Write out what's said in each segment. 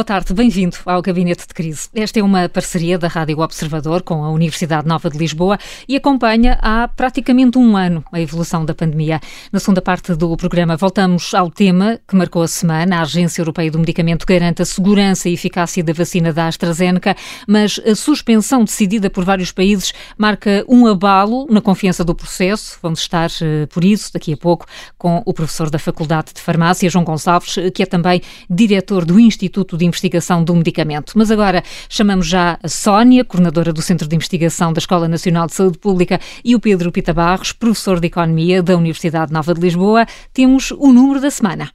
boa tarde, bem-vindo ao Gabinete de Crise. Esta é uma parceria da Rádio Observador com a Universidade Nova de Lisboa e acompanha há praticamente um ano a evolução da pandemia. Na segunda parte do programa voltamos ao tema que marcou a semana. A Agência Europeia do Medicamento garante a segurança e eficácia da vacina da AstraZeneca, mas a suspensão decidida por vários países marca um abalo na confiança do processo. Vamos estar eh, por isso daqui a pouco com o professor da Faculdade de Farmácia, João Gonçalves, eh, que é também diretor do Instituto de Investigação do Medicamento. Mas agora chamamos já a Sónia, coordenadora do Centro de Investigação da Escola Nacional de Saúde Pública, e o Pedro Pita Barros, professor de Economia da Universidade Nova de Lisboa. Temos o número da semana.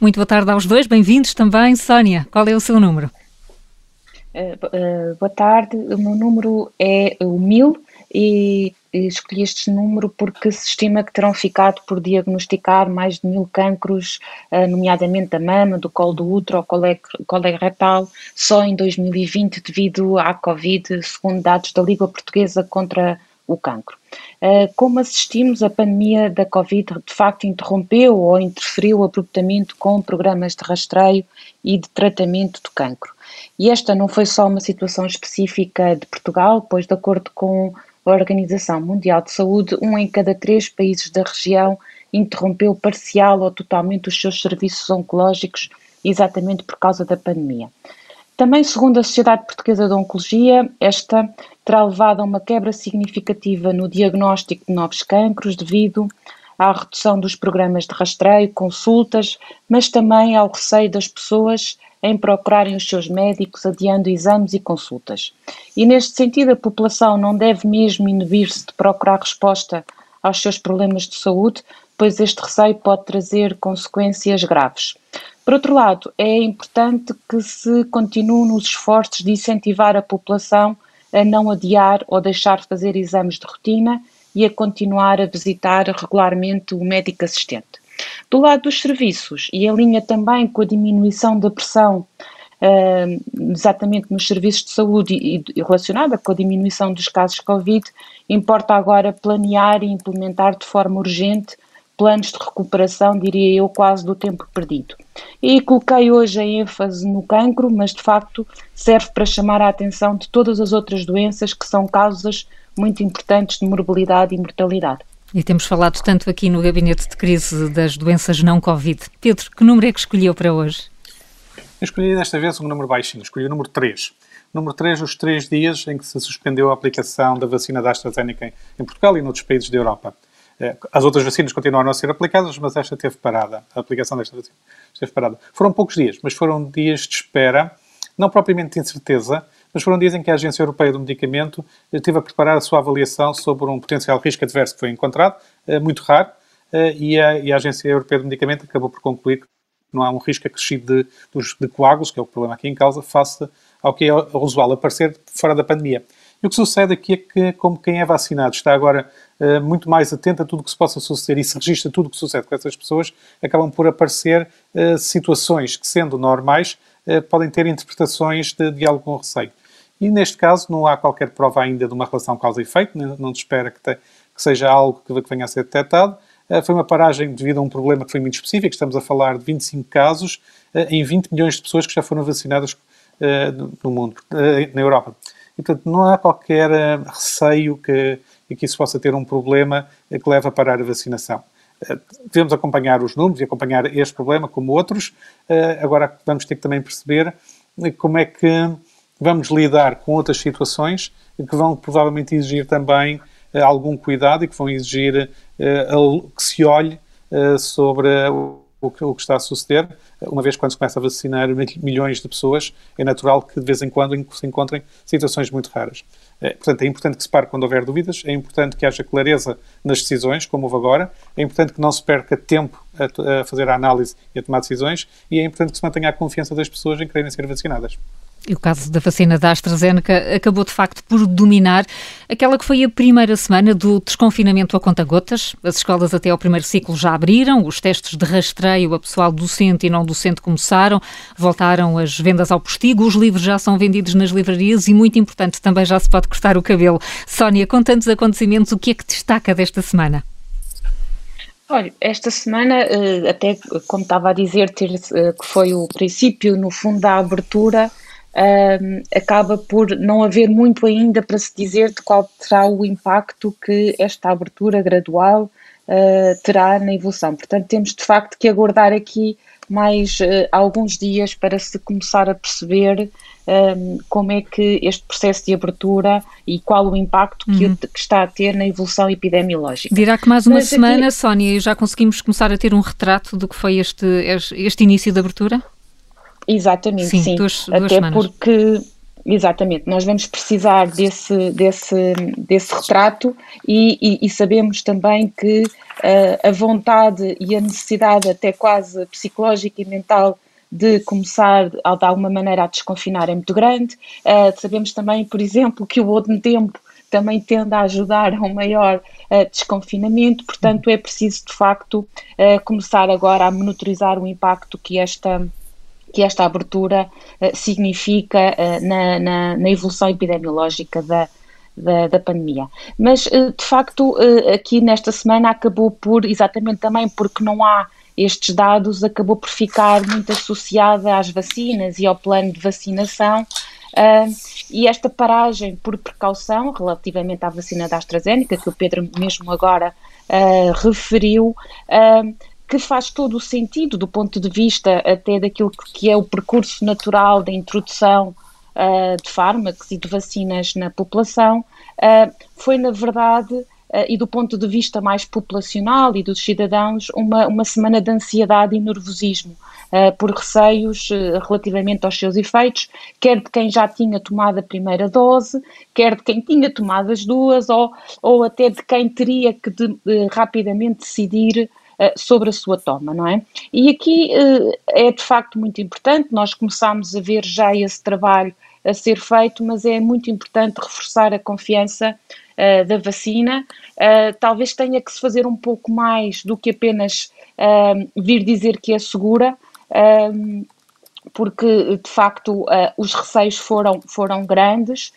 Muito boa tarde aos dois, bem-vindos também. Sónia, qual é o seu número? Uh, uh, boa tarde, o meu número é o 1000 e escolhi este número porque se estima que terão ficado por diagnosticar mais de mil cancros, eh, nomeadamente da mama, do colo do útero, colorectal, só em 2020 devido à Covid, segundo dados da Liga Portuguesa contra o cancro. Eh, como assistimos, a pandemia da Covid de facto interrompeu ou interferiu abruptamente com programas de rastreio e de tratamento do cancro. E esta não foi só uma situação específica de Portugal, pois, de acordo com Organização Mundial de Saúde, um em cada três países da região interrompeu parcial ou totalmente os seus serviços oncológicos, exatamente por causa da pandemia. Também, segundo a Sociedade Portuguesa de Oncologia, esta terá levado a uma quebra significativa no diagnóstico de novos cancros devido à redução dos programas de rastreio, consultas, mas também ao receio das pessoas em procurarem os seus médicos, adiando exames e consultas. E neste sentido, a população não deve mesmo inibir-se de procurar resposta aos seus problemas de saúde, pois este receio pode trazer consequências graves. Por outro lado, é importante que se continue nos esforços de incentivar a população a não adiar ou deixar de fazer exames de rotina e a continuar a visitar regularmente o médico assistente. Do lado dos serviços, e em linha também com a diminuição da pressão uh, exatamente nos serviços de saúde e, e relacionada com a diminuição dos casos de Covid, importa agora planear e implementar de forma urgente planos de recuperação, diria eu, quase do tempo perdido. E coloquei hoje a ênfase no cancro, mas de facto serve para chamar a atenção de todas as outras doenças que são causas muito importantes de morbilidade e mortalidade. E temos falado tanto aqui no gabinete de crise das doenças não Covid. Pedro, que número é que escolheu para hoje? Eu escolhi desta vez um número baixinho, escolhi o número 3. Número 3, os três dias em que se suspendeu a aplicação da vacina da AstraZeneca em Portugal e noutros países da Europa. Eh, as outras vacinas continuaram a ser aplicadas, mas esta teve parada. A aplicação desta vacina esteve parada. Foram poucos dias, mas foram dias de espera, não propriamente de incerteza, mas foram dias em que a Agência Europeia do Medicamento esteve a preparar a sua avaliação sobre um potencial risco adverso que foi encontrado, eh, muito raro, eh, e a, e a Agência Europeia do Medicamento acabou por concluir que não há um risco acrescido de, de coágulos, que é o problema aqui em causa, face ao que é usual aparecer fora da pandemia. E o que sucede aqui é que, como quem é vacinado está agora uh, muito mais atento a tudo o que se possa suceder e se registra tudo o que sucede com essas pessoas, acabam por aparecer uh, situações que, sendo normais, uh, podem ter interpretações de, de algum receio. E neste caso não há qualquer prova ainda de uma relação causa-efeito, não se espera que, te, que, seja algo que, venha a ser detectado. Uh, foi uma paragem devido a um problema que foi muito específico, estamos a falar de 25 casos uh, em 20 milhões de pessoas que já foram vacinadas uh, no mundo, na Europa. E, portanto, não há qualquer receio que, que isso possa ter um problema que leve a parar a vacinação. Devemos acompanhar os números e acompanhar este problema como outros. Agora vamos ter que também perceber como é que vamos lidar com outras situações que vão provavelmente exigir também uh, algum cuidado e que vão exigir uh, que se olhe uh, sobre o, o, que, o, que, está a suceder. Uma vez quando se começa a vacinar milhões de pessoas, é natural que de vez em quando se encontrem situações muito raras. portanto, é importante que se pare quando houver dúvidas, é importante que haja clareza nas decisões, como houve agora, é importante que não se perca tempo a, a fazer a análise e a tomar decisões, e é importante que se mantenha a confiança das pessoas em quererem ser vacinadas. E o caso da vacina da AstraZeneca acabou de facto por dominar aquela que foi a primeira semana do desconfinamento a conta-gotas. As escolas até ao primeiro ciclo já abriram, os testes de rastreio a pessoal docente e não docente começaram, voltaram as vendas ao postigo, os livros já são vendidos nas livrarias e, muito importante, também já se pode cortar o cabelo. Sónia, com tantos acontecimentos, o que é que destaca desta semana? Olha, esta semana, eh, até como estava a dizer, eh, que foi o princípio, no fundo, da abertura, um, acaba por não haver muito ainda para se dizer de qual será o impacto que esta abertura gradual uh, terá na evolução. Portanto, temos de facto que aguardar aqui mais uh, alguns dias para se começar a perceber um, como é que este processo de abertura e qual o impacto que, uhum. que está a ter na evolução epidemiológica. Dirá que mais uma Mas semana, aqui... Sónia, já conseguimos começar a ter um retrato do que foi este, este início de abertura? Exatamente, sim. sim. Duas, duas Até semanas. porque Exatamente, nós vamos precisar desse, desse, desse retrato e, e, e sabemos também que uh, a vontade e a necessidade, até quase psicológica e mental, de começar de alguma maneira a desconfinar é muito grande. Uh, sabemos também, por exemplo, que o outro tempo também tende a ajudar a um maior uh, desconfinamento, portanto é preciso de facto começar agora a monitorizar o impacto que esta que esta abertura uh, significa uh, na, na, na, evolução epidemiológica da, da, da pandemia. Mas, uh, de facto, aqui nesta semana acabou por, exatamente também porque não há estes dados, acabou por ficar muito associada às vacinas e ao plano de vacinação. e esta paragem por precaução relativamente à vacina da AstraZeneca, que o Pedro mesmo agora referiu, que faz todo o sentido do ponto de vista até daquilo que é o percurso natural da introdução uh, de fármacos e de vacinas na população, uh, foi na verdade uh, e do ponto de vista mais populacional e dos cidadãos, uma, uma semana de ansiedade e nervosismo por receios relativamente aos seus efeitos, quer de quem já tinha tomado a primeira dose, quer de quem tinha tomado as duas, ou, ou até de quem teria que de, rapidamente decidir sobre a sua toma, não é? E aqui eh, é de facto muito importante, nós começámos a ver já esse trabalho a ser feito, mas é muito importante reforçar a confiança uh, da vacina. Uh, talvez tenha que se fazer um pouco mais do que apenas uh, vir dizer que é segura, porque de facto os receios foram, foram grandes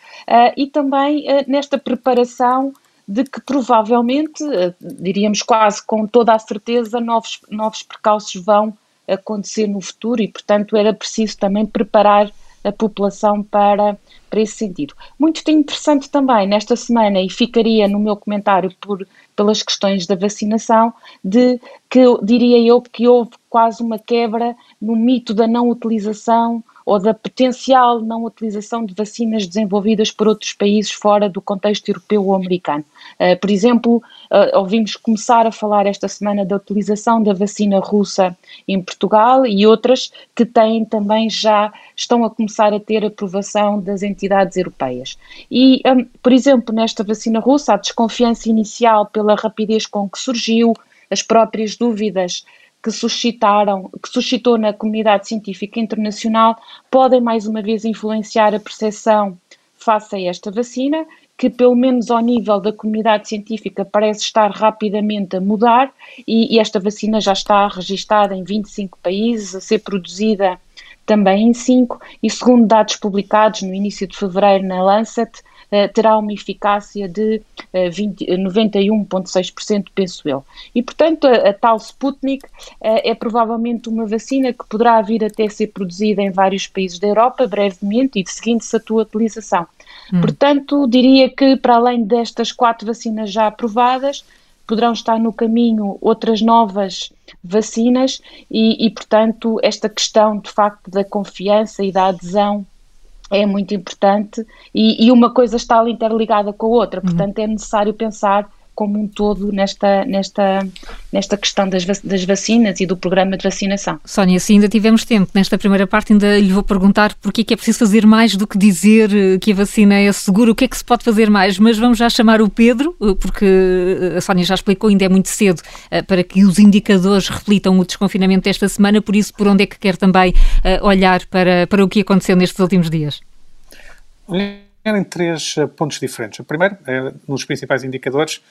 e também nesta preparação de que provavelmente, eh, diríamos quase com toda a certeza, novos, novos percalços vão acontecer no futuro e, portanto, era preciso também preparar a população para, para esse sentido. Muito interessante também nesta semana, e ficaria no meu comentário por, pelas questões da vacinação, de que diria eu que houve quase uma quebra no mito da não utilização ou da potencial não utilização de vacinas desenvolvidas por outros países fora do contexto europeu ou americano. Uh, por exemplo, uh, ouvimos começar a falar esta semana da utilização da vacina russa em Portugal e outras que têm também já estão a começar a ter aprovação das entidades europeias. E, um, por exemplo, nesta vacina russa, a desconfiança inicial pela rapidez com que surgiu, as próprias dúvidas que suscitaram, que suscitou na comunidade científica internacional, podem mais uma vez influenciar a percepção face a esta vacina, que pelo menos ao nível da comunidade científica parece estar rapidamente a mudar e, e esta vacina já está registada em 25 países, a ser produzida também em 5 e segundo dados publicados no início de fevereiro na Lancet, terá uma eficácia de 91,6%, eh, penso eu. E, portanto, a, a tal Sputnik eh, é provavelmente uma vacina que poderá vir até ser produzida em vários países da Europa brevemente e seguindo-se a tua utilização. Hum. Portanto, diria que para além destas quatro vacinas já aprovadas, poderão estar no caminho outras novas vacinas e, e, portanto, esta questão de facto da confiança e da adesão é muito importante e, e, uma coisa está interligada com a outra, uhum. portanto é necessário pensar como um todo nesta, nesta, nesta questão das, das vacinas e do programa de vacinação. Sónia, se ainda tivemos tempo, nesta primeira parte ainda lhe vou perguntar porque é que é preciso fazer mais do que dizer eh, que a vacina é segura, o que é que se pode fazer mais, mas vamos já chamar o Pedro, eh, porque eh, a Sónia já explicou, ainda é muito cedo para que os indicadores reflitam o desconfinamento desta semana, por isso por onde é que quer também olhar para, para o que aconteceu nestes últimos dias? em três pontos diferentes. O primeiro, é, nos principais indicadores,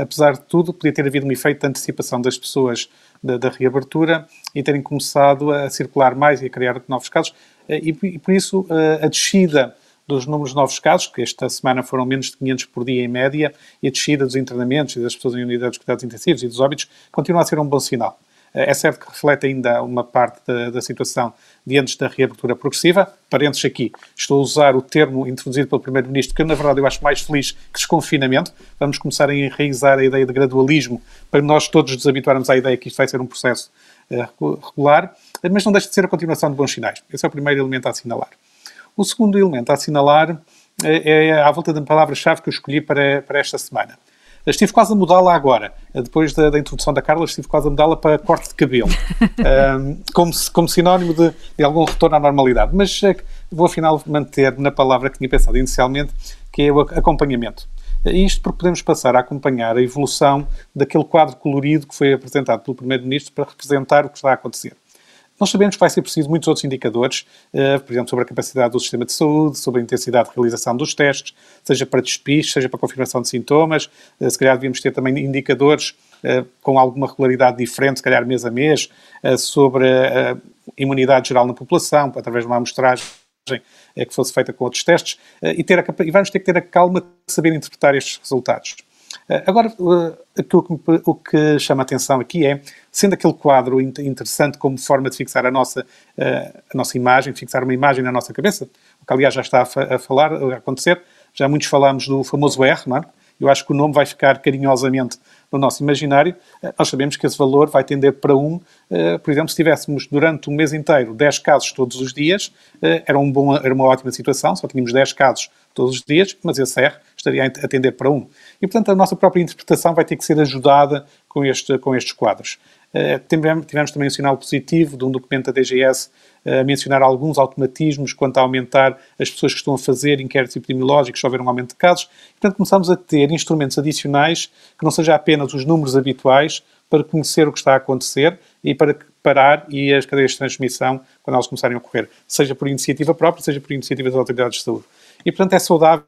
apesar de tudo, podia ter havido um efeito de antecipação das pessoas da, da reabertura e terem começado a circular mais e a criar novos casos, eh, e, e por isso eh, a descida dos números de novos casos, que esta semana foram menos de 500 por dia em média, e a descida dos internamentos e das pessoas em unidades de cuidados intensivos e dos óbitos continua a ser um bom sinal. Eh, é certo que reflete ainda uma parte da, da situação diante da reabertura progressiva. Parênteses aqui, estou a usar o termo introduzido pelo Primeiro-Ministro, que na verdade eu acho mais feliz que desconfinamento. Vamos começar a enraizar a ideia de gradualismo para nós todos nos habituarmos à ideia que isto vai ser um processo uh, regular, mas não deixa de ser a continuação de bons sinais. Esse é o primeiro elemento a assinalar. O segundo elemento a assinalar é à volta da palavra-chave que eu escolhi para, para esta semana. Estive quase a mudá-la agora. Depois da, da, introdução da Carla, estive quase a mudá-la para corte de cabelo. um, como, como sinónimo de, de, algum retorno à normalidade. Mas é, vou afinal manter na palavra que tinha pensado inicialmente, que é o acompanhamento. Isto porque podemos passar a acompanhar a evolução daquele quadro colorido que foi apresentado pelo Primeiro-Ministro para representar o que está a acontecer. Nós sabemos que vai ser preciso muitos outros indicadores, uh, por exemplo, sobre a capacidade do sistema de saúde, sobre a intensidade de realização dos testes, seja para despiste, seja para confirmação de sintomas. Uh, se calhar devíamos ter também indicadores uh, com alguma regularidade diferente, se calhar mês a mês, sobre a imunidade geral na população, através de uma amostragem que fosse feita com outros testes, e, ter a, e vamos ter que ter a calma de saber interpretar estes resultados. Agora, aquilo que, o que chama a atenção aqui é, sendo aquele quadro interessante como forma de fixar a nossa, a nossa imagem, fixar uma imagem na nossa cabeça, o que aliás já está a, falar, a acontecer, já muitos falamos do famoso R, não é? Eu acho que o nome vai ficar carinhosamente no nosso imaginário. Nós sabemos que esse valor vai tender para 1. Por exemplo, se tivéssemos durante um mês inteiro 10 casos todos os dias, era, um bom, era uma ótima situação, só tínhamos 10 casos todos os dias, mas esse R estaria a tender para 1. E, portanto, a nossa própria interpretação vai ter que ser ajudada com, este, com estes quadros. Tivemos, também um sinal positivo de um documento da DGS a mencionar alguns automatismos quanto a aumentar as pessoas que estão a fazer inquéritos epidemiológicos se houver um aumento de casos. Portanto, começamos a ter instrumentos adicionais que não sejam apenas os números habituais para conhecer o que está a acontecer e para parar e as cadeias de transmissão quando elas começarem a ocorrer, seja por iniciativa própria, seja por iniciativa das autoridades de saúde. E, portanto, é saudável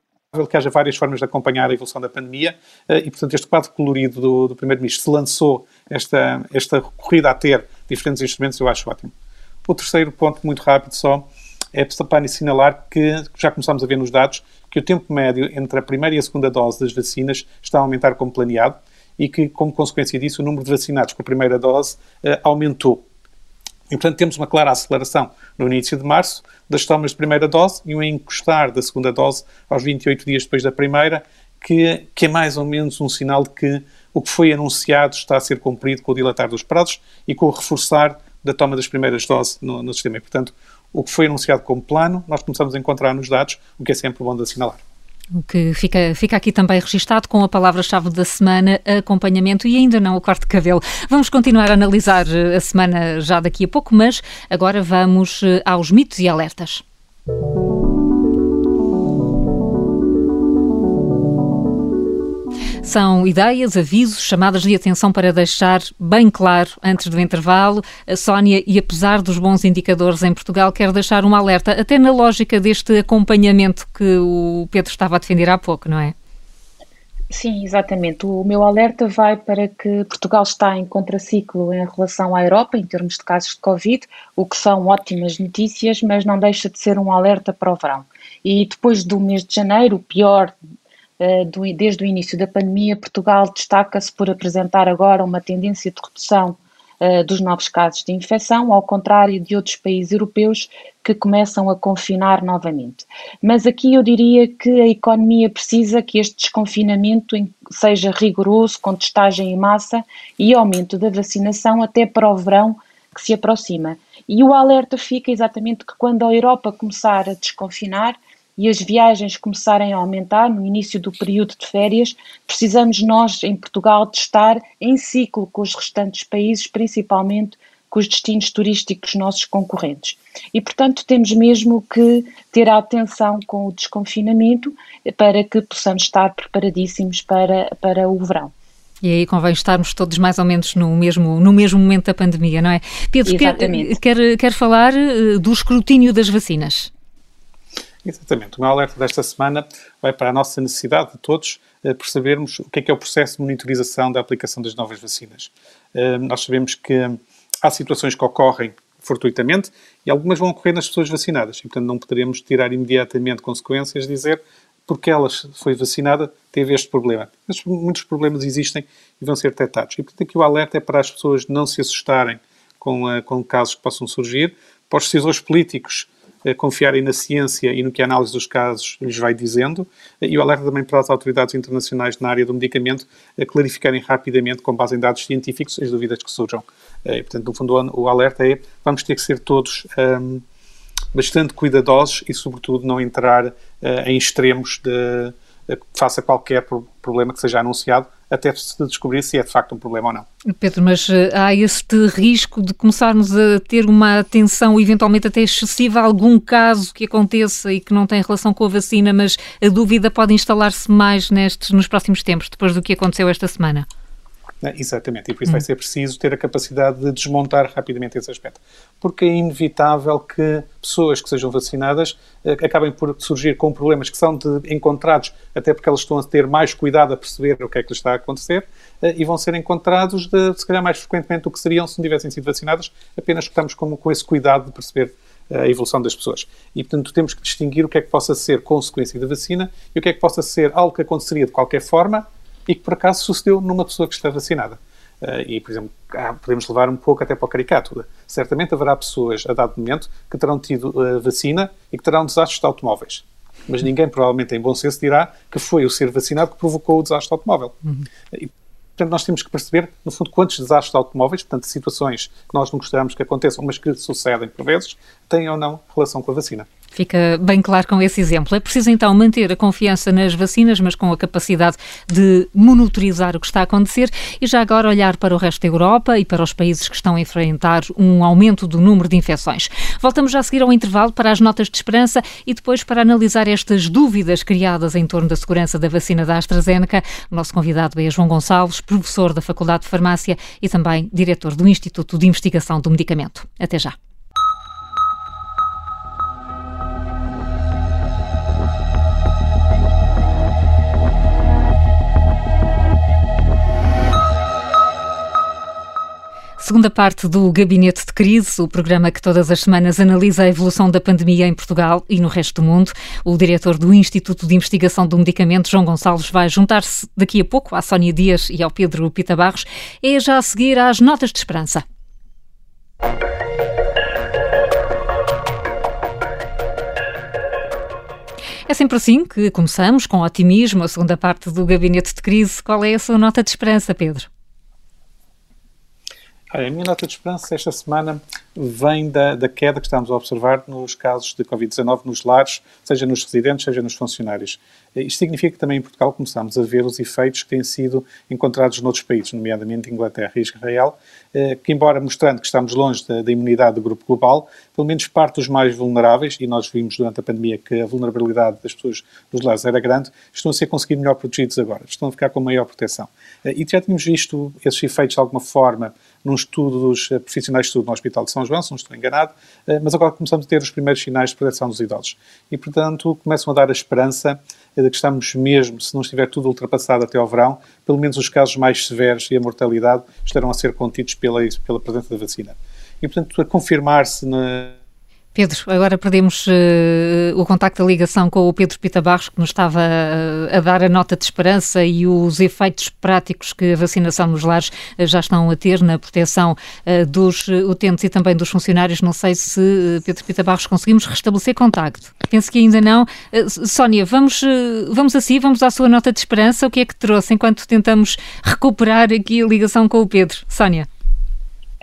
que haja várias formas de acompanhar a evolução da pandemia eh, e, portanto, este quadro colorido do, do Primeiro-Ministro se lançou esta, esta corrida a ter diferentes instrumentos, eu acho ótimo. O terceiro ponto, muito rápido só, é para assinalar que já começamos a ver nos dados que o tempo médio entre a primeira e a segunda dose das vacinas está a aumentar como planeado e que, como consequência disso, o número de vacinados com a primeira dose uh, aumentou. E, portanto, temos uma clara aceleração no início de março das tomas de primeira dose e um encostar da segunda dose aos 28 dias depois da primeira, que, que é mais ou menos um sinal de que o que foi anunciado está a ser cumprido com o dilatar dos prazos e com o reforçar da toma das primeiras doses no, no sistema. E, portanto, o que foi anunciado como plano, nós começamos a encontrar nos dados, o que é sempre bom de assinalar. O que fica, fica aqui também registado com a palavra-chave da semana, acompanhamento e ainda não o corte de cabelo. Vamos continuar a analisar a semana já daqui a pouco, mas agora vamos eh, aos mitos e alertas. São ideias, avisos, chamadas de atenção para deixar bem claro antes do intervalo. A Sónia, e apesar dos bons indicadores em Portugal, quer deixar um alerta, até na lógica deste acompanhamento que o Pedro estava a defender há pouco, não é? Sim, exatamente. O meu alerta vai para que Portugal está em contraciclo em relação à Europa, em termos de casos de Covid, o que são ótimas notícias, mas não deixa de ser um alerta para o verão. E depois do mês de janeiro, o pior desde o início da pandemia, Portugal destaca-se por apresentar agora uma tendência de redução eh, dos novos casos de infecção, ao contrário de outros países europeus que começam a confinar novamente. Mas aqui eu diria que a economia precisa que este desconfinamento seja rigoroso, com testagem em massa e aumento da vacinação até para o verão que se aproxima. E o alerta fica exatamente que quando a Europa começar a desconfinar, e as viagens começarem a aumentar no início do período de férias, precisamos nós, em Portugal, de estar em ciclo com os restantes países, principalmente com os destinos turísticos nossos concorrentes. E, portanto, temos mesmo que ter atenção com o desconfinamento para que possamos estar preparadíssimos para, para o verão. E aí convém estarmos todos mais ou menos no mesmo, no mesmo momento da pandemia, não é? Pedro, quer, quer, quer falar eh, do escrutínio das vacinas? Exatamente. O meu alerta desta semana vai para a nossa necessidade de todos uh, percebermos o que é que é o processo de monitorização da aplicação das novas vacinas. Uh, nós sabemos que há situações que ocorrem fortuitamente, e algumas vão ocorrer nas pessoas vacinadas. E, portanto, não poderemos tirar imediatamente consequências, dizer porque ela foi vacinada, teve este problema. Mas muitos problemas existem e vão ser detectados. E, portanto, aqui o alerta é para as pessoas não se assustarem com, uh, com casos que possam surgir, para os decisores políticos confiarem na ciência e no que a análise dos casos lhes vai dizendo, uh, e o alerta também para as autoridades internacionais na área do medicamento clarificarem rapidamente, com base em dados científicos, as dúvidas que surjam. E, portanto, no fundo, o, alerta é vamos ter que ser todos. Um, bastante cuidadosos e, sobretudo, não entrar uh, em extremos de, face a qualquer problema que seja anunciado, até se descobrir se é de facto um problema ou não. Pedro, mas uh, há este risco de começarmos a ter uma atenção eventualmente até excessiva a algum caso que aconteça e que não tem relação com a vacina, mas a dúvida pode instalar-se mais nestes, nos próximos tempos, depois do que aconteceu esta semana? Né? Exatamente, e por isso vai hum. ser preciso ter a capacidade de desmontar rapidamente esse aspecto. Porque é inevitável que pessoas que sejam vacinadas eh, acabem por surgir com problemas que são de, encontrados, até porque elas estão a ter mais cuidado a perceber o que é que lhes está a acontecer, eh, e vão ser encontrados, de, se calhar, mais frequentemente do que seriam se não tivessem sido vacinadas, apenas estamos com, com esse cuidado de perceber eh, a evolução das pessoas. E, portanto, temos que distinguir o que é que possa ser consequência da vacina e o que é que possa ser algo que aconteceria de qualquer forma e que por acaso sucedeu numa pessoa que está vacinada. Uh, e, por exemplo, podemos levar um pouco até para o caricato. Certamente haverá pessoas, a dado momento, que terão tido uh, vacina e que terão desastres de automóveis. Mas ninguém, provavelmente, em bom senso, dirá que foi o ser vacinado que provocou o desastre automóvel. Uhum. E, portanto, nós temos que perceber, no fundo, quantos desastres de automóveis, portanto, situações que nós não gostamos que aconteçam, mas que sucedem por vezes, têm ou não relação com a vacina. Fica bem claro com esse exemplo. É preciso então manter a confiança nas vacinas, mas com a capacidade de monitorizar o que está a acontecer e já agora olhar para o resto da Europa e para os países que estão a enfrentar um aumento do número de infecções. Voltamos já a seguir ao intervalo para as notas de esperança e depois para analisar estas dúvidas criadas em torno da segurança da vacina da AstraZeneca. O nosso convidado é João Gonçalves, professor da Faculdade de Farmácia e também diretor do Instituto de Investigação do Medicamento. Até já. Segunda parte do Gabinete de Crise, o programa que todas as semanas analisa a evolução da pandemia em Portugal e no resto do mundo. O diretor do Instituto de Investigação do Medicamento, João Gonçalves, vai juntar-se daqui a pouco à Sónia Dias e ao Pedro Pita Barros. É já a seguir às notas de esperança. É sempre assim que começamos, com otimismo, a segunda parte do Gabinete de Crise. Qual é a sua nota de esperança, Pedro? A minha nota de esperança esta semana vem da, da queda que estamos a observar nos casos de Covid-19 nos lares, seja nos residentes, seja nos funcionários. Isto significa que também em Portugal começamos a ver os efeitos que têm sido encontrados noutros países, nomeadamente Inglaterra e Israel, que embora mostrando que estamos longe da, da imunidade do grupo global, pelo menos parte dos mais vulneráveis, e nós vimos durante a pandemia que a vulnerabilidade das pessoas nos lares era grande, estão a ser conseguidos melhor protegidos agora, estão a ficar com maior proteção. Eh, e já tínhamos visto esses efeitos de alguma forma num estudo dos eh, profissionais de estudo no Hospital de São João, se não estou enganado, eh, mas agora começamos a ter os primeiros sinais de proteção dos idosos. E, portanto, começam a dar a esperança de que estamos mesmo, se não estiver tudo ultrapassado até ao verão, pelo menos os casos mais severos e a mortalidade estarão a ser contidos pela, pela presença da vacina. E, portanto, a confirmar-se na Pedro, agora perdemos uh, o contacto da ligação com o Pedro Pita Barros, que nos estava uh, a dar a nota de esperança e os efeitos práticos que a vacinação nos lares uh, já estão a ter na proteção dos utentes e também dos funcionários. Não sei se, Pedro Pita Barros, conseguimos restabelecer contacto. Penso que ainda não. Sónia, vamos, vamos assim, vamos à sua nota de esperança. O que é que trouxe enquanto tentamos recuperar aqui a ligação com o Pedro? Sónia.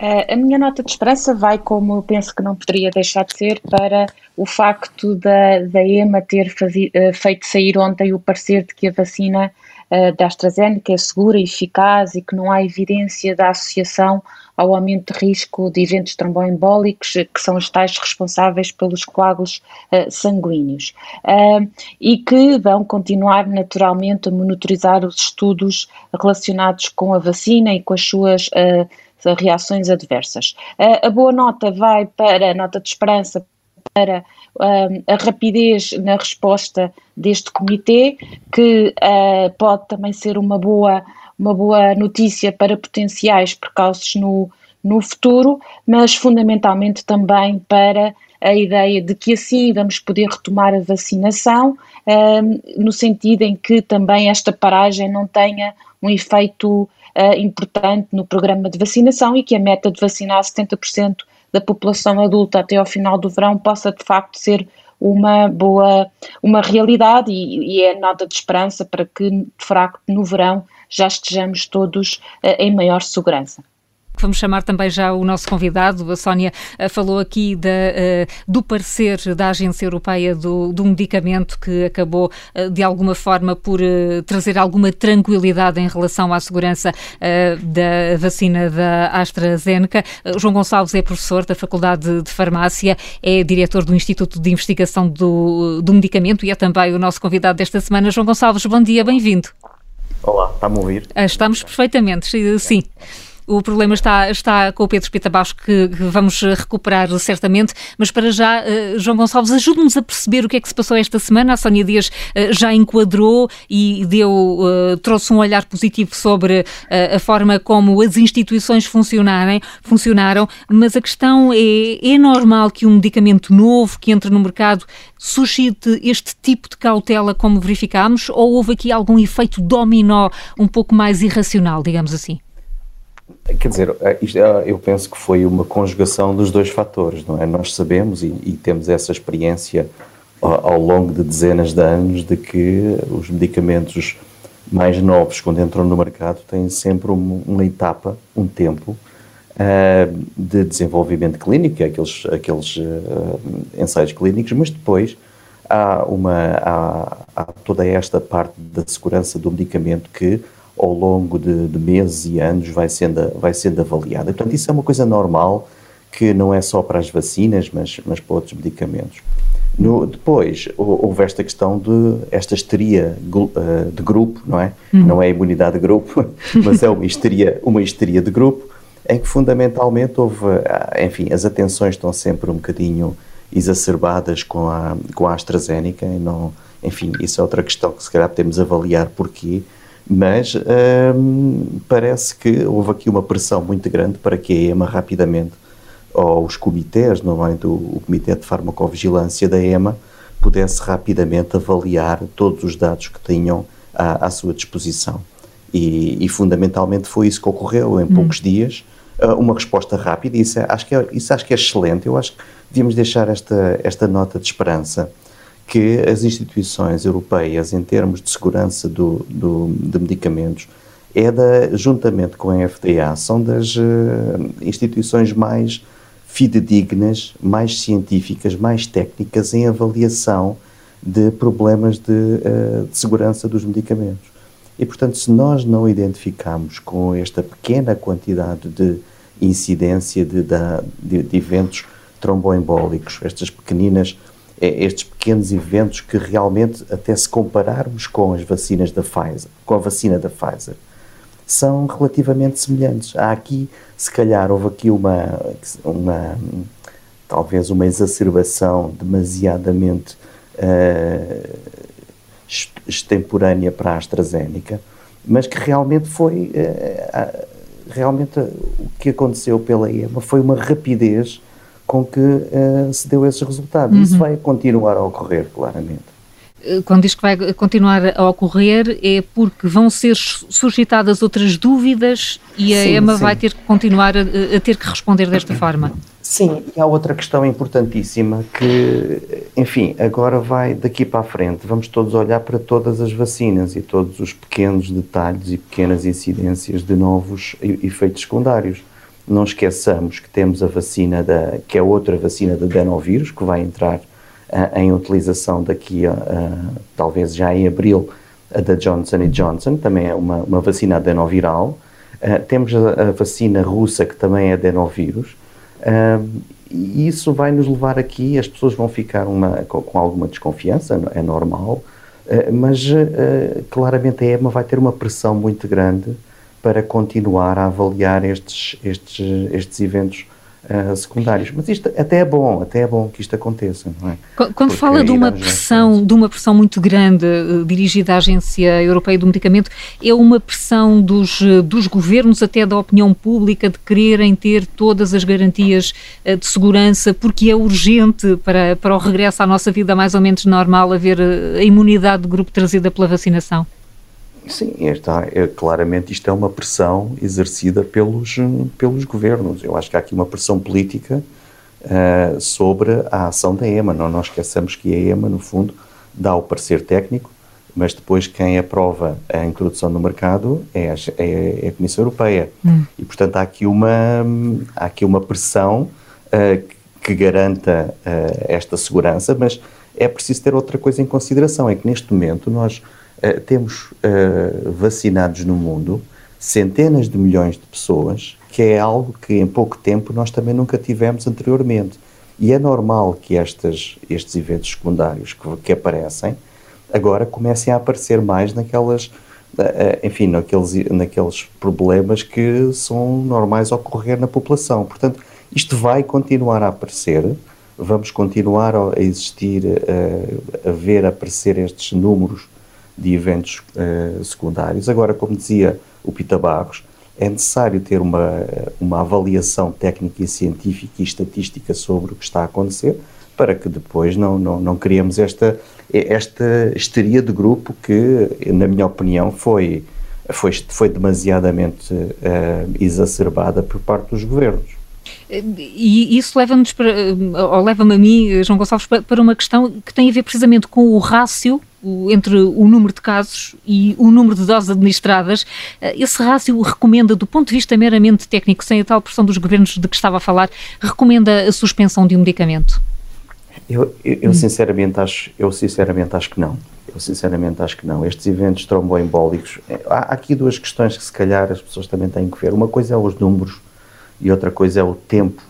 A minha nota de esperança vai, como penso que não poderia deixar de ser, para o facto da, da EMA ter fazi, eh, feito sair ontem o parecer de que a vacina uh, da AstraZeneca é segura e eficaz e que não há evidência da associação ao aumento de risco de eventos tromboembólicos, que são os tais responsáveis pelos coágulos sanguíneos. E que vão continuar naturalmente a monitorizar os estudos relacionados com a vacina e com as suas reações adversas. a boa nota vai para a nota de esperança para a rapidez na resposta deste comitê, que uh, pode também ser uma boa, uma boa notícia para potenciais percalços no, no futuro, mas fundamentalmente também para a ideia de que assim vamos poder retomar a vacinação, no sentido em que também esta paragem não tenha um efeito uh, importante no programa de vacinação e que a meta de vacinar 70% da população adulta até ao final do verão possa de facto ser uma boa, uma realidade e, e é nota de esperança para que de facto no verão já estejamos todos uh, em maior segurança. Vamos chamar também já o nosso convidado. A Sónia eh, falou aqui da, uh, do parecer da Agência Europeia do, do, medicamento que acabou, uh, de alguma forma, por trazer alguma tranquilidade em relação à segurança da vacina da AstraZeneca. João Gonçalves é professor da Faculdade de Farmácia, é diretor do Instituto de Investigação do, do Medicamento e é também o nosso convidado desta semana. João Gonçalves, bom dia, bem-vindo. Olá, está-me a ouvir? Estamos perfeitamente, sim. O problema está, está com o Pedro Espita Baixo, que, que, vamos recuperar certamente, mas para já, uh, João Gonçalves, ajude-nos a perceber o que é que se passou esta semana. A Sónia Dias uh, já enquadrou e deu, uh, trouxe um olhar positivo sobre a forma como as instituições funcionarem, funcionaram, mas a questão é, é normal que um medicamento novo que entre no mercado suscite este tipo de cautela como verificámos, ou houve aqui algum efeito dominó um pouco mais irracional, digamos assim? Quer dizer, é, é, eu penso que foi uma conjugação dos dois fatores, não é? Nós sabemos e, e temos essa experiência ao, ao longo de dezenas de anos de que os medicamentos mais novos, quando entram no mercado, têm sempre uma etapa, um tempo uh, de desenvolvimento clínico, aqueles, aqueles uh, ensaios clínicos, mas depois há, uma, há, há toda esta parte da segurança do medicamento que ao longo de, de, meses e anos vai sendo, vai sendo avaliada. E, portanto, isso é uma coisa normal que não é só para as vacinas, mas, mas para outros medicamentos. No, depois houve esta questão de esta histeria eh, de grupo, não é? Uhum. Não é imunidade de grupo, mas é uma histeria, uma histeria de grupo, em que fundamentalmente houve, ah, enfim, as atenções estão sempre um bocadinho exacerbadas com a, com a AstraZeneca, e não, enfim, isso é outra questão que se calhar podemos avaliar porquê, mas hum, parece que houve aqui uma pressão muito grande para que a EMA rapidamente, ou os comitês, normalmente o, o Comitê de Farmacovigilância da EMA, pudesse rapidamente avaliar todos os dados que tinham à, à sua disposição. E, e, fundamentalmente foi isso que ocorreu em hum. poucos dias, uh, uma resposta rápida, e isso, é, acho que é, isso acho que é excelente. Eu acho que devíamos deixar esta, esta nota de esperança que as instituições europeias, em termos de segurança do, do, de medicamentos, é da, juntamente com a FDA, são das uh, instituições mais fidedignas, mais científicas, mais técnicas em avaliação de problemas de, uh, de segurança dos medicamentos. E, portanto, se nós não identificamos com esta pequena quantidade de incidência de, de, de eventos tromboembólicos, estas pequeninas é estes pequenos eventos que realmente, até se compararmos com as vacinas da Pfizer, com a vacina da Pfizer, são relativamente semelhantes. Há aqui, se calhar, houve aqui uma, uma talvez uma exacerbação demasiadamente uh, extemporânea para a AstraZeneca, mas que realmente foi, uh, realmente o que aconteceu pela EMA foi uma rapidez com que uh, se deu esses resultados. Uhum. Isso vai continuar a ocorrer, claramente. Eh, quando diz que vai continuar a ocorrer, é porque vão ser suscitadas outras dúvidas e a sim, EMA sim. vai ter que continuar a, a, ter que responder desta forma. Sim, e há outra questão importantíssima que, enfim, agora vai daqui para a frente, vamos todos olhar para todas as vacinas e todos os pequenos detalhes e pequenas incidências de novos efeitos secundários não esqueçamos que temos a vacina da, que é outra vacina da adenovírus, que vai entrar uh, em utilização daqui uh, talvez já em abril, a da Johnson Johnson, também é uma, uma vacina adenoviral. Uh, temos a, a, vacina russa, que também é adenovírus. e isso vai nos levar aqui, as pessoas vão ficar uma, com, com alguma desconfiança, é normal, mas claramente a EMA vai ter uma pressão muito grande para continuar a avaliar estes, estes, estes eventos uh, secundários. Mas isto até é bom, até é bom que isto aconteça, não é? Quando Porque fala de uma pressão, de uma pressão muito grande uh, dirigida à Agência Europeia do Medicamento, é uma pressão dos, uh, dos governos, até da opinião pública, de quererem ter todas as garantias de segurança, porque é urgente para, para o regresso à nossa vida mais ou menos normal haver a imunidade de grupo trazida pela vacinação? Sim, está, é, claramente isto é uma pressão exercida pelos, pelos governos. Eu acho que há aqui uma pressão política uh, sobre a ação da EMA. Não nós esqueçamos que a EMA, no fundo, dá o parecer técnico, mas depois quem aprova a introdução no mercado é a, é, é a Comissão Europeia. Hum. E, portanto, há aqui uma, há aqui uma pressão uh, que garanta uh, esta segurança, mas é preciso ter outra coisa em consideração, é que neste momento nós uh, temos uh, vacinados no mundo centenas de milhões de pessoas, que é algo que em pouco tempo nós também nunca tivemos anteriormente. E é normal que estas, estes eventos secundários que, que aparecem agora comecem a aparecer mais naquelas, uh, enfim, naqueles, naqueles problemas que são normais ocorrer na população. Portanto, isto vai continuar a aparecer, vamos continuar a existir, a, a ver aparecer estes números de eventos uh, secundários. Agora, como dizia o Pita Barros, é necessário ter uma, uma avaliação técnica e científica e estatística sobre o que está a acontecer para que depois não, não, não criemos esta, esta histeria de grupo que, na minha opinião, foi, foi, foi demasiadamente uh, exacerbada por parte dos governos. E isso leva-nos ou leva-me a mim, João Gonçalves, para uma questão que tem a ver precisamente com o rácio entre o número de casos e o número de doses administradas. Esse rácio recomenda, do ponto de vista meramente técnico, sem a tal pressão dos governos de que estava a falar, recomenda a suspensão de um medicamento? Eu, eu, eu sinceramente acho, eu sinceramente acho que não. Eu sinceramente acho que não. Estes eventos tromboembólicos, é, há aqui duas questões que se calhar as pessoas também têm que ver. Uma coisa é os números e outra coisa é o tempo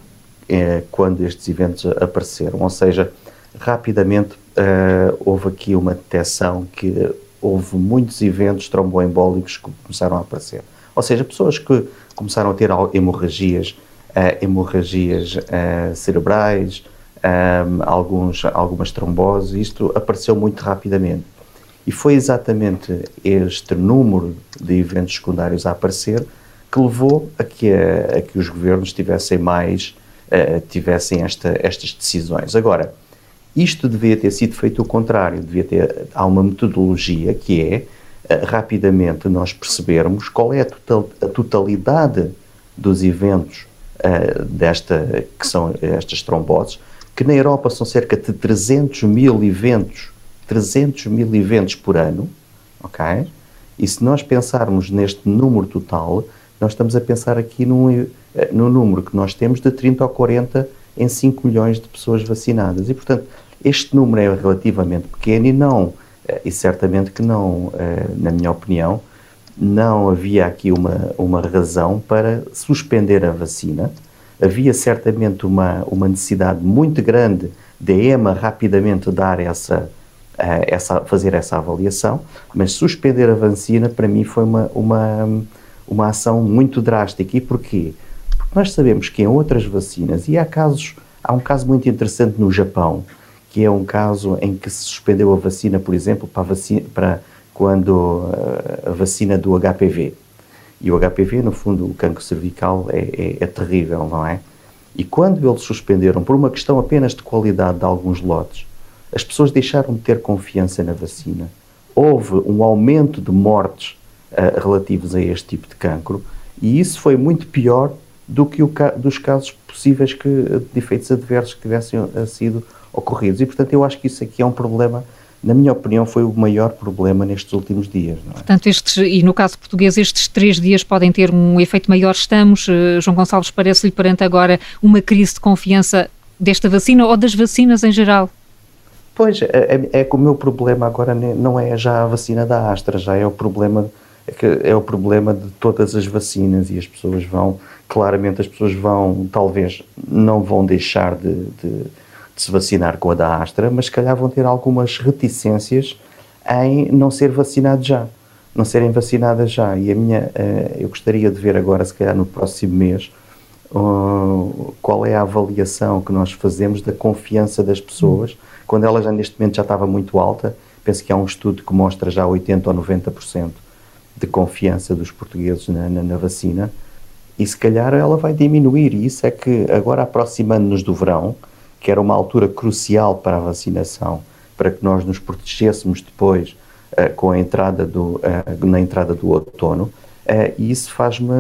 é, quando estes eventos apareceram. Ou seja, rapidamente uh, houve aqui uma detecção que houve muitos eventos tromboembólicos que começaram a aparecer. Ou seja, pessoas que começaram a ter hemorragias, uh, hemorragias uh, cerebrais, um, alguns, algumas tromboses, isto apareceu muito rapidamente. E foi exatamente este número de eventos secundários a aparecer que levou a que, a, a que os governos tivessem mais, uh, tivessem esta, estas decisões. Agora, isto devia ter sido feito o contrário, devia ter, há uma metodologia que é uh, rapidamente nós percebermos qual é a, total, a totalidade dos eventos uh, desta, que são estas tromboses, que na Europa são cerca de 300 mil eventos, 300 mil eventos por ano, ok? E se nós pensarmos neste número total, nós estamos a pensar aqui num, eh, num número que nós temos de 30 ou 40 em 5 milhões de pessoas vacinadas. E, portanto, este número é relativamente pequeno e não, eh, e certamente que não, eh, na minha opinião, não havia aqui uma, uma razão para suspender a vacina. Havia certamente uma, uma necessidade muito grande da EMA rapidamente dar essa, essa, fazer essa avaliação, mas suspender a vacina para mim foi uma, uma uma ação muito drástica. E porquê? Nós sabemos que em outras vacinas, e há casos, há um caso muito interessante no Japão, que é um caso em que se suspendeu a vacina, por exemplo, para, vacina, para quando eh, a vacina do HPV. E o HPV, no fundo, o cancro cervical é, é, é terrível, não é? E quando eles suspenderam, por uma questão apenas de qualidade de alguns lotes, as pessoas deixaram de ter confiança na vacina. Houve um aumento de mortes uh, relativos a este tipo de cancro, e isso foi muito pior do que o dos casos possíveis que, de efeitos adversos que tivessem uh, sido ocorridos. E, portanto, eu acho que isso aqui é um problema na minha opinião, foi o maior problema nestes últimos dias. É? Portanto, estes, e no caso português, estes três dias podem ter um efeito maior. Estamos, uh, João Gonçalves, parece-lhe perante agora uma crise de confiança desta vacina ou das vacinas em geral? Pois, é, é, é que o meu problema agora não é já a vacina da Astra, já é o problema é que é o problema de todas as vacinas e as pessoas vão, claramente as pessoas vão, talvez não vão deixar de, de, de se vacinar com a da Astra, mas se calhar vão ter algumas reticências em não ser vacinado já, não serem vacinadas já. E a minha, uh, eu gostaria de ver agora, se calhar no próximo mês, qual é a avaliação que nós fazemos da confiança das pessoas, quando ela já neste momento já estava muito alta. Penso que há um estudo que mostra já 80% ou 90% de confiança dos portugueses na, na, na, vacina, e se calhar ela vai diminuir. E isso é que, agora aproximando-nos do verão, que era uma altura crucial para a vacinação, para que nós nos protegêssemos depois uh, com a entrada do, uh, na entrada do outono, uh, e isso faz-me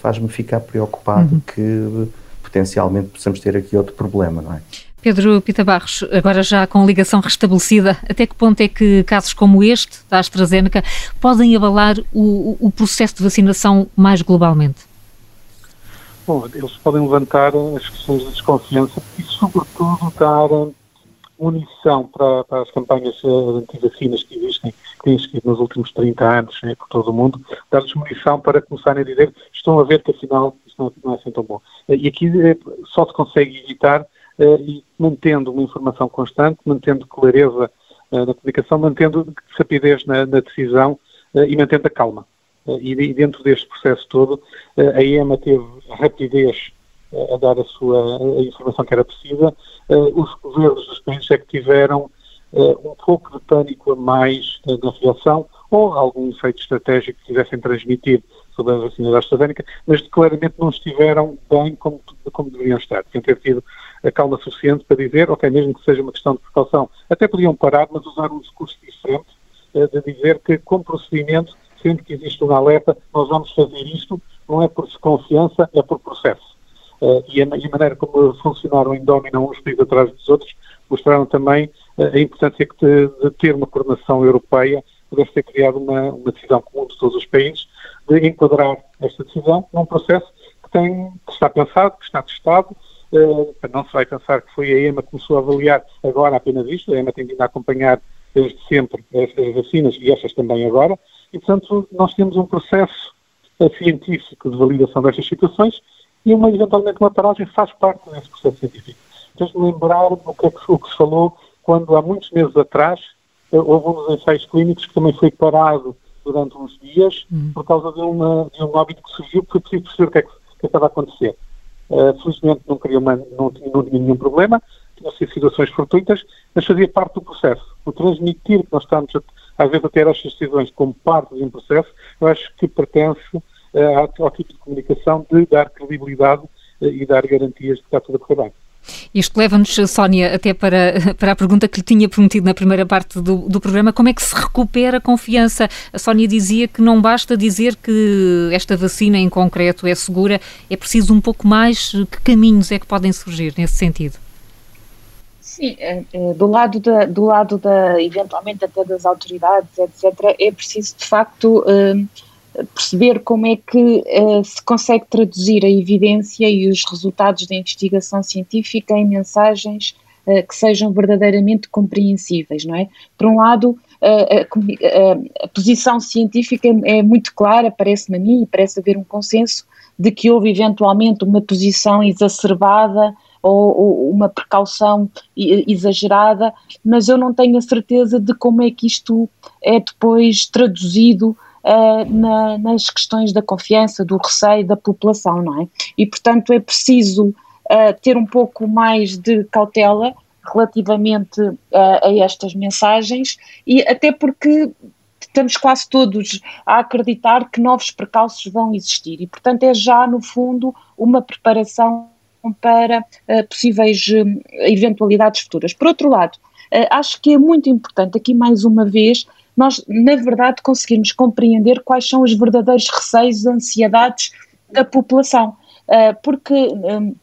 faz ficar preocupado uhum. que potencialmente possamos ter aqui outro problema, não é? Pedro Pita Barros, agora já com ligação restabelecida, até que ponto é que casos como este, da AstraZeneca, podem abalar o, o processo de vacinação mais globalmente? Bom, eles podem levantar as questões de desconfiança e, sobretudo, dar munição para, para as campanhas anti-vacinas que existem, que têm existido nos últimos 30 anos né, por todo o mundo, dar-lhes munição para começarem a dizer estão a ver que afinal isto não, é assim tão bom. E aqui eh, só se consegue evitar e mantendo uma informação constante, mantendo clareza eh, na comunicação, mantendo rapidez na, na decisão eh, e mantendo a calma. E, e, dentro deste processo todo, a EMA teve rapidez a dar a sua a informação que era precisa. Os governos dos países é que tiveram um pouco de pânico a mais na reação ou algum efeito estratégico que quisessem transmitir sobre a vacina da AstraZeneca, mas claramente não estiveram bem como, como deveriam estar. Tinham ter tido a calma suficiente para dizer, ok, mesmo que seja uma questão de precaução, até podiam parar, mas usar um discurso diferente uh, de dizer que, como procedimento, sempre que existe uma alerta, nós vamos fazer isto, não é por desconfiança, é por processo. Uh, e, a, maneira como funcionaram em domínio uns países atrás dos outros mostraram também uh, a importância de, ter uma coordenação europeia, pudesse ter criado uma, uma decisão comum de todos os países, de enquadrar esta decisão num processo que, tem, que está pensado, que está testado, Uh, não se vai pensar que foi a EMA que começou a avaliar agora apenas isto, a EMA tem vindo a acompanhar desde sempre estas vacinas e estas também agora, e portanto nós temos um processo uh, científico de validação destas situações e uma, eventualmente uma paragem faz parte desse processo científico. Tens de lembrar o que, é que, o que se falou quando há muitos meses atrás uh, houve um dos ensaios clínicos que também foi parado durante uns dias uhum. por causa de, uma, de um óbito que surgiu, porque foi preciso perceber o que, é que, que estava a acontecer. Uh, felizmente não, queria uma, não, não tinha nenhum problema, tinha sido situações fortuitas, mas fazia parte do processo. O transmitir que nós estamos, a, às vezes, a ter estas decisões como parte de um processo, eu acho que pertence uh, ao, ao, tipo de comunicação de dar credibilidade uh, e dar garantias de que está tudo a correr bem. Isto leva-nos, Sónia, até para, para a pergunta que lhe tinha prometido na primeira parte do, do programa: como é que se recupera a confiança? A Sónia dizia que não basta dizer que esta vacina em concreto é segura, é preciso um pouco mais. Que caminhos é que podem surgir nesse sentido? Sim, é, é, do lado da, do lado da, eventualmente até das autoridades, etc., é preciso de facto hum, perceber como é que uh, se consegue traduzir a evidência e os resultados da investigação científica em mensagens uh, que sejam verdadeiramente compreensíveis, não é? Por um lado, uh, a, a, posição científica é muito clara, parece-me a mim, e parece haver um consenso de que houve eventualmente uma posição exacerbada ou, ou, uma precaução exagerada, mas eu não tenho a certeza de como é que isto é depois traduzido uh, na, nas questões da confiança, do receio da população, não é? E, portanto, é preciso uh, ter um pouco mais de cautela relativamente uh, a estas mensagens e até porque estamos quase todos a acreditar que novos precalços vão existir e, portanto, é já, no fundo, uma preparação para uh, possíveis uh, eventualidades futuras. Por outro lado, uh, acho que é muito importante aqui mais uma vez nós, na verdade, conseguirmos compreender quais são os verdadeiros receios, ansiedades da população, uh, porque um,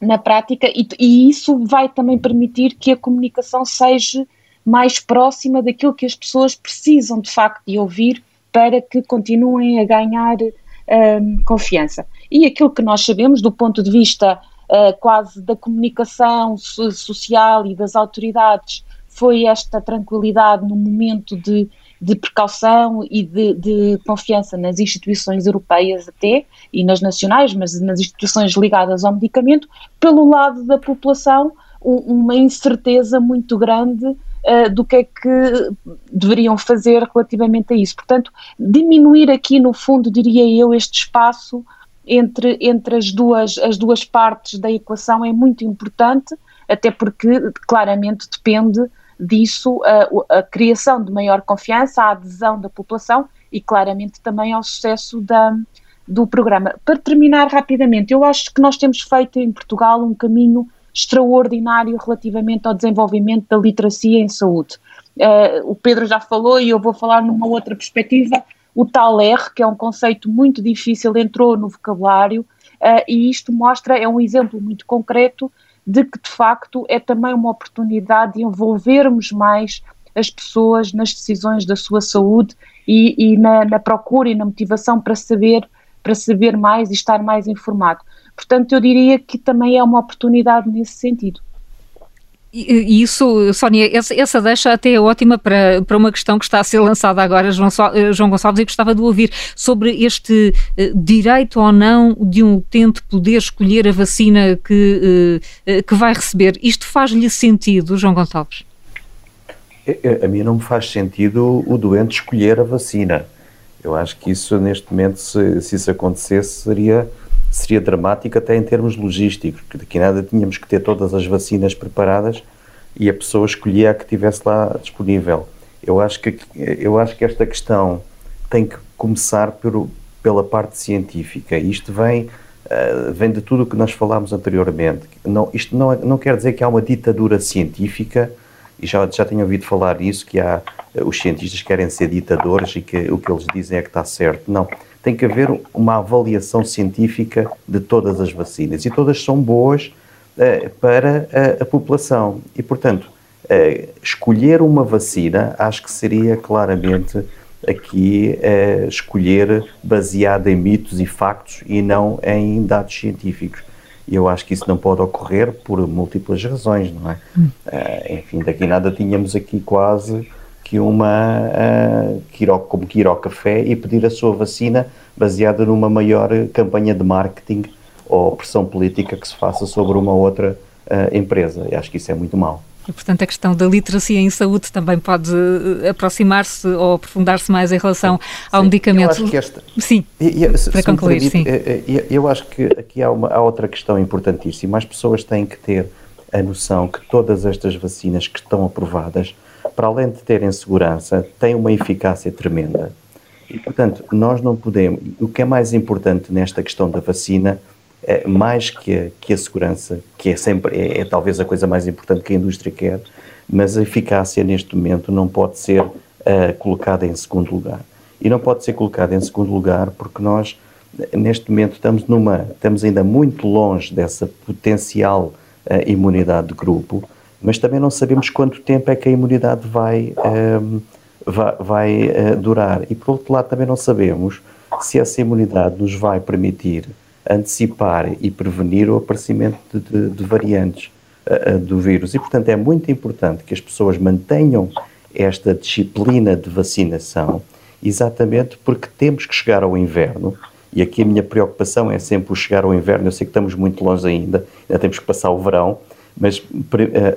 na prática, e, e, isso vai também permitir que a comunicação seja mais próxima daquilo que as pessoas precisam de facto de ouvir para que continuem a ganhar um, confiança. E aquilo que nós sabemos do ponto de vista uh, quase da comunicação social e das autoridades foi esta tranquilidade no momento de, de precaução e de, de, confiança nas instituições europeias até, e nas nacionais, mas nas instituições ligadas ao medicamento, pelo lado da população, uma incerteza muito grande uh, do que é que deveriam fazer relativamente a isso. Portanto, diminuir aqui, no fundo, diria eu, este espaço entre, entre as, duas, as duas partes da equação é muito importante, até porque claramente depende disso a, a criação de maior confiança, a adesão da população e claramente também ao sucesso da, do programa. Para terminar rapidamente, eu acho que nós temos feito em Portugal um caminho extraordinário relativamente ao desenvolvimento da literacia em saúde. Uh, o Pedro já falou e eu vou falar numa outra perspectiva. O tal R, que é um conceito muito difícil, entrou no vocabulário uh, e isto mostra, é um exemplo muito concreto de que de facto é também uma oportunidade de envolvermos mais as pessoas nas decisões da sua saúde e, e na, na, procura e na motivação para saber, para saber mais e estar mais informado. Portanto, eu diria que também é uma oportunidade nesse sentido. E isso, Sónia, essa, deixa até é ótima para, para uma questão que está a ser lançada agora, João, eh, João Gonçalves, e gostava de ouvir sobre este uh, direito ou não de um utente poder escolher a vacina que, uh, que vai receber. Isto faz-lhe sentido, João Gonçalves? A mim não me faz sentido o doente escolher a vacina. Eu acho que isso, neste momento, se, se isso acontecesse, seria seria dramático até em termos logísticos, que daqui nada tínhamos que ter todas as vacinas preparadas e a pessoa escolhia a que tivesse lá disponível. Eu acho que, eu acho que esta questão tem que começar por, pela parte científica. Isto vem, uh, vem de tudo o que nós falámos anteriormente. Não, isto não, não quer dizer que há uma ditadura científica, e já, já tenho ouvido falar nisso, que há, uh, os cientistas querem ser ditadores e que o que eles dizem é que está certo. Não tem que haver uma avaliação científica de todas as vacinas e todas são boas uh, para a, a, população. E, portanto, uh, escolher uma vacina acho que seria claramente aqui uh, escolher baseado em mitos e factos e não em dados científicos. E eu acho que isso não pode ocorrer por múltiplas razões, não é? Hum. enfim, daqui nada tínhamos aqui quase que uma uh, que ir ao, como que ir ao café e pedir a sua vacina baseada numa maior campanha de marketing ou pressão política que se faça sobre uma outra uh, empresa. E acho que isso é muito mau. E, portanto, a questão da literacia em saúde também pode uh, aproximar-se ou aprofundar-se mais em relação sim, ao sim. medicamento. Eu acho que esta, sim, se, para se concluir, permite, sim. Eu, eu, acho que aqui há, uma, há outra questão importantíssima. As pessoas têm que ter a noção que todas estas vacinas que estão aprovadas para além de terem segurança, têm uma eficácia tremenda. E, portanto, nós não podemos. O que é mais importante nesta questão da vacina, é, mais que a, que a segurança, que é sempre, é, é, talvez a coisa mais importante que a indústria quer, mas a eficácia neste momento não pode ser uh, colocada em segundo lugar. E não pode ser colocada em segundo lugar porque nós, neste momento, estamos, numa, estamos ainda muito longe dessa potencial uh, imunidade de grupo mas também não sabemos quanto tempo é que a imunidade vai, um, ehm, vai, vai uh, durar. E por outro lado, também não sabemos se essa imunidade nos vai permitir antecipar e prevenir o aparecimento de, de, de variantes uh, do vírus. E, portanto, é muito importante que as pessoas mantenham esta disciplina de vacinação, exatamente porque temos que chegar ao inverno. E aqui a minha preocupação é sempre o chegar ao inverno. Eu sei que estamos muito longe ainda, ainda temos que passar o verão, mas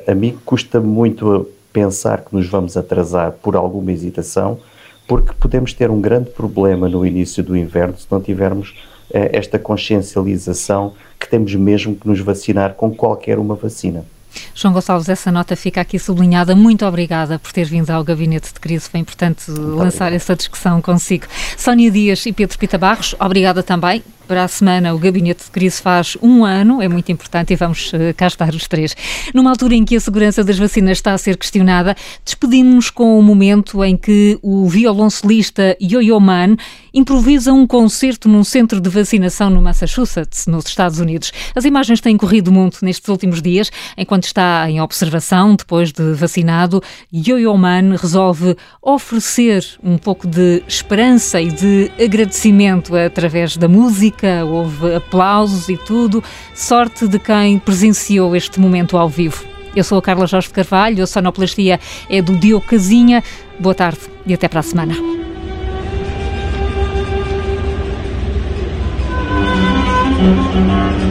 a, a mim custa muito pensar que nos vamos atrasar por alguma hesitação, porque podemos ter um grande problema no início do inverno se não tivermos eh, esta consciencialização que temos mesmo que nos vacinar com qualquer uma vacina. João Gonçalves, essa nota fica aqui sublinhada. Muito obrigada por ter vindo ao Gabinete de Crise. Foi importante Muito lançar obrigado. essa discussão consigo. Sónia Dias e Pedro Pita Barros, obrigada também para a semana o Gabinete de Crise faz um ano, é muito importante e vamos uh, cá estar os três. Numa altura em que a segurança das vacinas está a ser questionada, despedimos-nos com o momento em que o violoncelista Yo-Yo Man improvisa um concerto num centro de vacinação no Massachusetts, nos Estados Unidos. As imagens têm corrido muito nestes últimos dias, enquanto está em observação, depois de vacinado, Yo-Yo Man resolve oferecer um pouco de esperança e de agradecimento através da música houve aplausos e tudo. Sorte de quem presenciou este momento ao vivo. Eu sou a Carla Jorge Carvalho, a sonoplastia é do Diogo Casinha. Boa tarde e até para a semana. Música